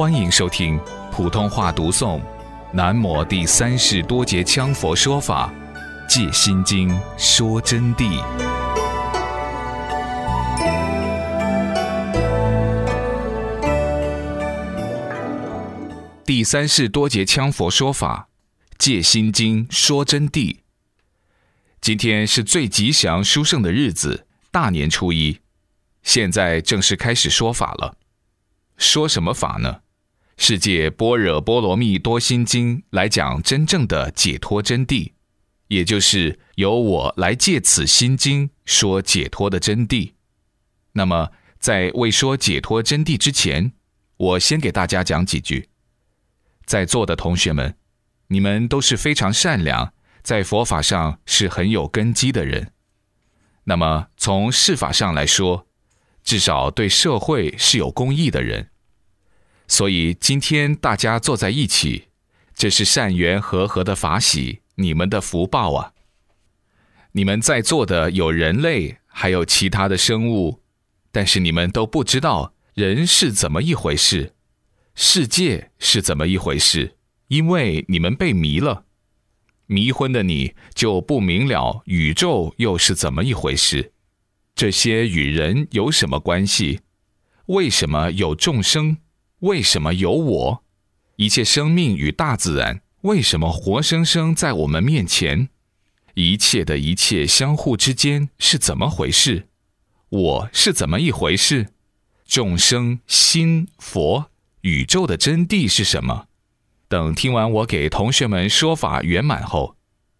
欢迎收听普通话读诵《南摩第三世多杰羌佛说法戒心经说真谛》。第三世多杰羌佛说法戒心经说真谛。今天是最吉祥殊胜的日子，大年初一。现在正式开始说法了。说什么法呢？世界般若波罗蜜多心经来讲真正的解脱真谛，也就是由我来借此心经说解脱的真谛。那么，在未说解脱真谛之前，我先给大家讲几句。在座的同学们，你们都是非常善良，在佛法上是很有根基的人。那么，从事法上来说，至少对社会是有公益的人。所以今天大家坐在一起，这是善缘和合的法喜，你们的福报啊！你们在座的有人类，还有其他的生物，但是你们都不知道人是怎么一回事，世界是怎么一回事，因为你们被迷了。迷昏的你就不明了宇宙又是怎么一回事，这些与人有什么关系？为什么有众生？为什么有我？一切生命与大自然为什么活生生在我们面前？一切的一切相互之间是怎么回事？我是怎么一回事？众生心佛宇宙的真谛是什么？等听完我给同学们说法圆满后，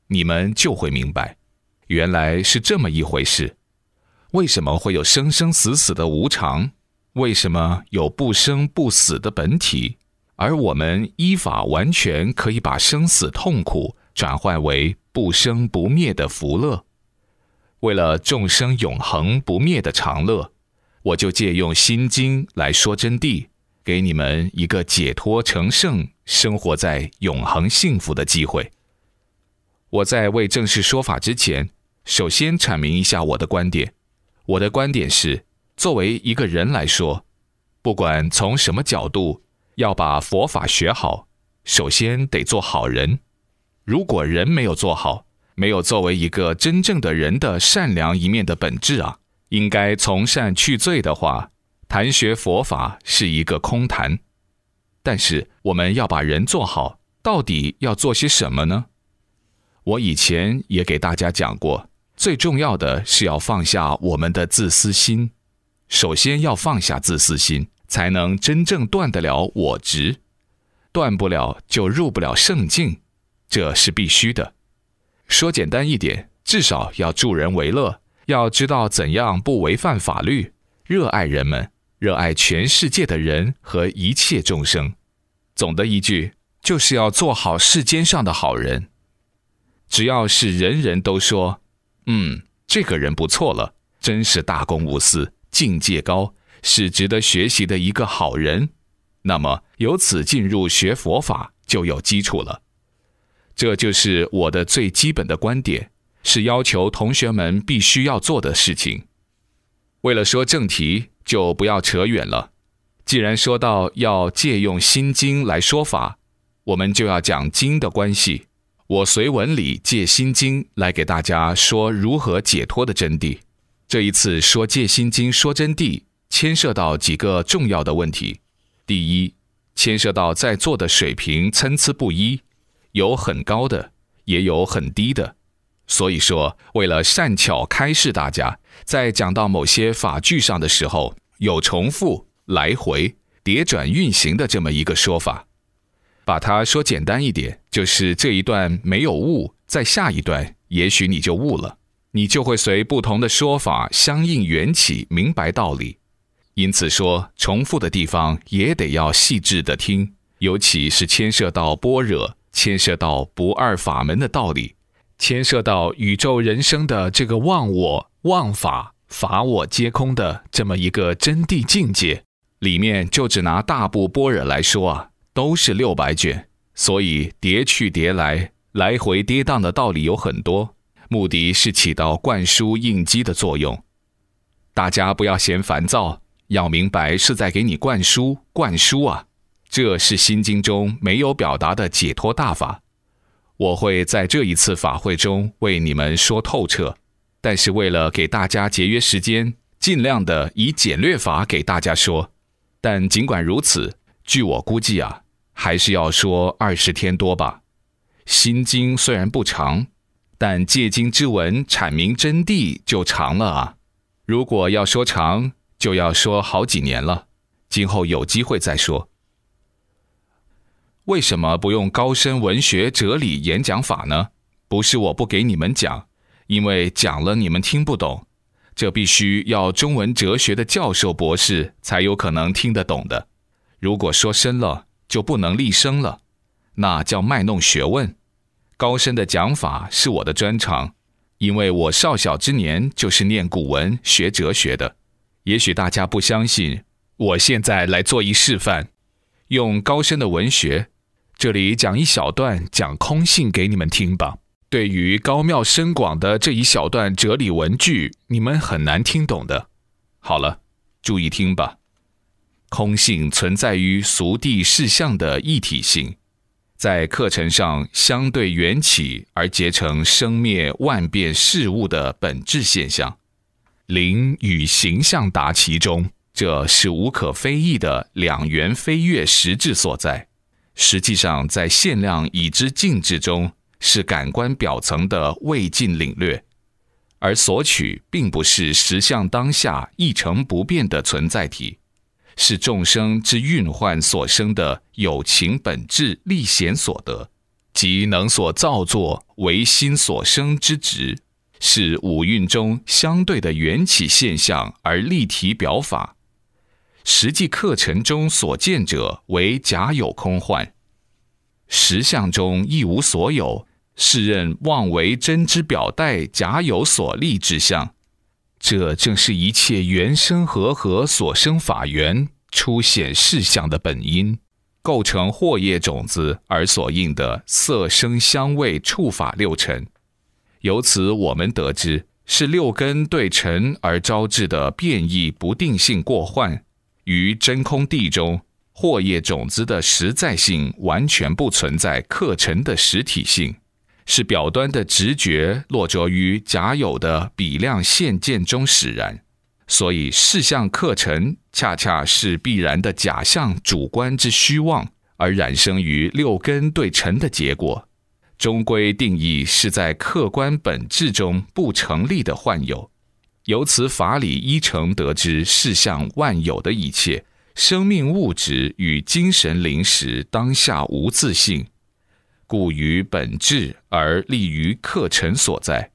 你们就会明白，原来是这么一回事。为什么会有生生死死的无常？为什么有不生不死的本体，而我们依法完全可以把生死痛苦转换为不生不灭的福乐？为了众生永恒不灭的长乐，我就借用心经来说真谛，给你们一个解脱成圣、生活在永恒幸福的机会。我在为正式说法之前，首先阐明一下我的观点。我的观点是。作为一个人来说，不管从什么角度，要把佛法学好，首先得做好人。如果人没有做好，没有作为一个真正的人的善良一面的本质啊，应该从善去罪的话，谈学佛法是一个空谈。但是我们要把人做好，到底要做些什么呢？我以前也给大家讲过，最重要的是要放下我们的自私心。首先要放下自私心，才能真正断得了我执，断不了就入不了圣境，这是必须的。说简单一点，至少要助人为乐，要知道怎样不违反法律，热爱人们，热爱全世界的人和一切众生。总的一句，就是要做好世间上的好人。只要是人人都说，嗯，这个人不错了，真是大公无私。境界高是值得学习的一个好人，那么由此进入学佛法就有基础了。这就是我的最基本的观点，是要求同学们必须要做的事情。为了说正题，就不要扯远了。既然说到要借用心经来说法，我们就要讲经的关系。我随文理借心经来给大家说如何解脱的真谛。这一次说《戒心经》说真谛，牵涉到几个重要的问题。第一，牵涉到在座的水平参差不一，有很高的，也有很低的。所以说，为了善巧开示大家，在讲到某些法句上的时候，有重复、来回、叠转运行的这么一个说法。把它说简单一点，就是这一段没有悟，在下一段也许你就悟了。你就会随不同的说法相应缘起，明白道理。因此说，重复的地方也得要细致的听，尤其是牵涉到般若，牵涉到不二法门的道理，牵涉到宇宙人生的这个忘我、忘法、法我皆空的这么一个真谛境界。里面就只拿大部般若来说啊，都是六百卷，所以叠去叠来，来回跌宕的道理有很多。目的是起到灌输应激的作用，大家不要嫌烦躁，要明白是在给你灌输灌输啊。这是心经中没有表达的解脱大法。我会在这一次法会中为你们说透彻，但是为了给大家节约时间，尽量的以简略法给大家说。但尽管如此，据我估计啊，还是要说二十天多吧。心经虽然不长，但借经之文阐明真谛就长了啊。如果要说长，就要说好几年了。今后有机会再说。为什么不用高深文学哲理演讲法呢？不是我不给你们讲，因为讲了你们听不懂，这必须要中文哲学的教授博士才有可能听得懂的。如果说深了，就不能立声了，那叫卖弄学问。高深的讲法是我的专长，因为我少小之年就是念古文学哲学的。也许大家不相信，我现在来做一示范，用高深的文学。这里讲一小段讲空性给你们听吧。对于高妙深广的这一小段哲理文句，你们很难听懂的。好了，注意听吧。空性存在于俗地事项的一体性，在课程上相对缘起而结成生灭万变事物的本质现象。灵与形象达其中，这是无可非议的两元飞跃实质所在。实际上，在限量已知境智中，是感官表层的未尽领略，而索取并不是实相当下一成不变的存在体，是众生之运幻所生的有情本质历显所得，即能所造作为心所生之质，是五蕴中相对的缘起现象而立体表法。实际课程中所见者为假有空幻，实相中亦无所有，是任妄为真之表带假有所立之相。这正是一切缘生和合所生法缘出现事相的本因，构成惑业种子而所应的色声香味触法六尘。由此我们得知，是六根对尘而招致的变异不定性过患。于真空地中，惑业种子的实在性完全不存在课程的实体性，是表端的直觉落着于假有的比量现见中使然。所以事项课程恰恰是必然的假象主观之虚妄，而染生于六根对尘的结果，终归定义是在客观本质中不成立的幻有。由此法理依成得知事相万有的一切生命物质与精神灵识当下无自性，故于本质而立于课程所在。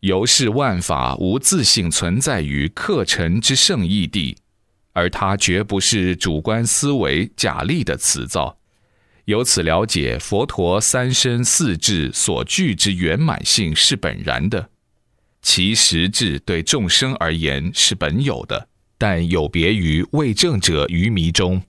由是万法无自性存在于课程之圣义地，而它绝不是主观思维假立的词造。由此了解佛陀三身四智所具之圆满性是本然的。其实质对众生而言是本有的，但有别于未证者愚迷中，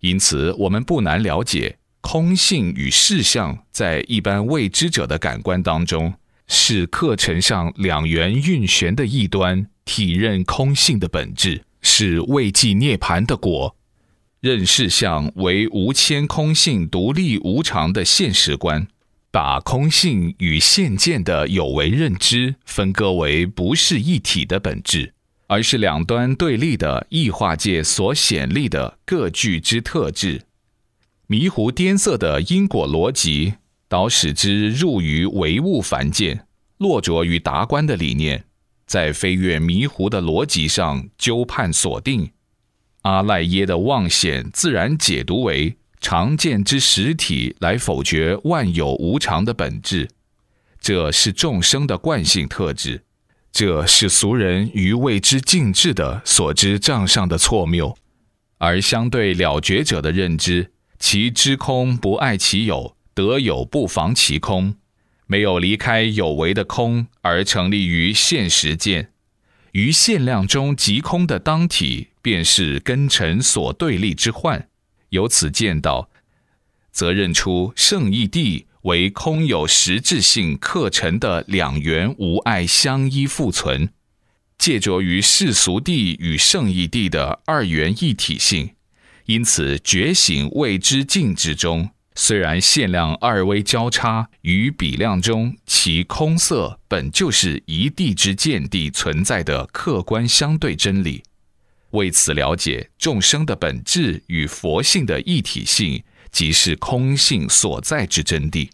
因此我们不难了解空性与事相在一般未知者的感官当中，是课程上两元运旋的一端，体认空性的本质，是未寂涅盘的果，认事相为无牵空性独立无常的现实观。把空性与现见的有为认知分割为不是一体的本质，而是两端对立的异化界所显立的各具之特质，迷糊颠塞的因果逻辑，导使之入于唯物凡见，落着于达观的理念，在飞跃迷糊的逻辑上纠判锁定，阿赖耶的妄显自然解读为。常见之实体来否决万有无常的本质，这是众生的惯性特质，这是俗人于未知境智的所知障上的错谬，而相对了觉者的认知，其知空不爱其有，得有不妨其空，没有离开有为的空而成立于现实见，于限量中即空的当体，便是根尘所对立之幻。由此见到，则认出圣义地为空有实质性课程的两元无碍相依复存，借着于世俗地与圣义地的二元一体性，因此觉醒未知境之中，虽然限量二微交叉与比量中，其空色本就是一地之见地存在的客观相对真理。为此了解众生的本质与佛性的一体性，即是空性所在之真谛。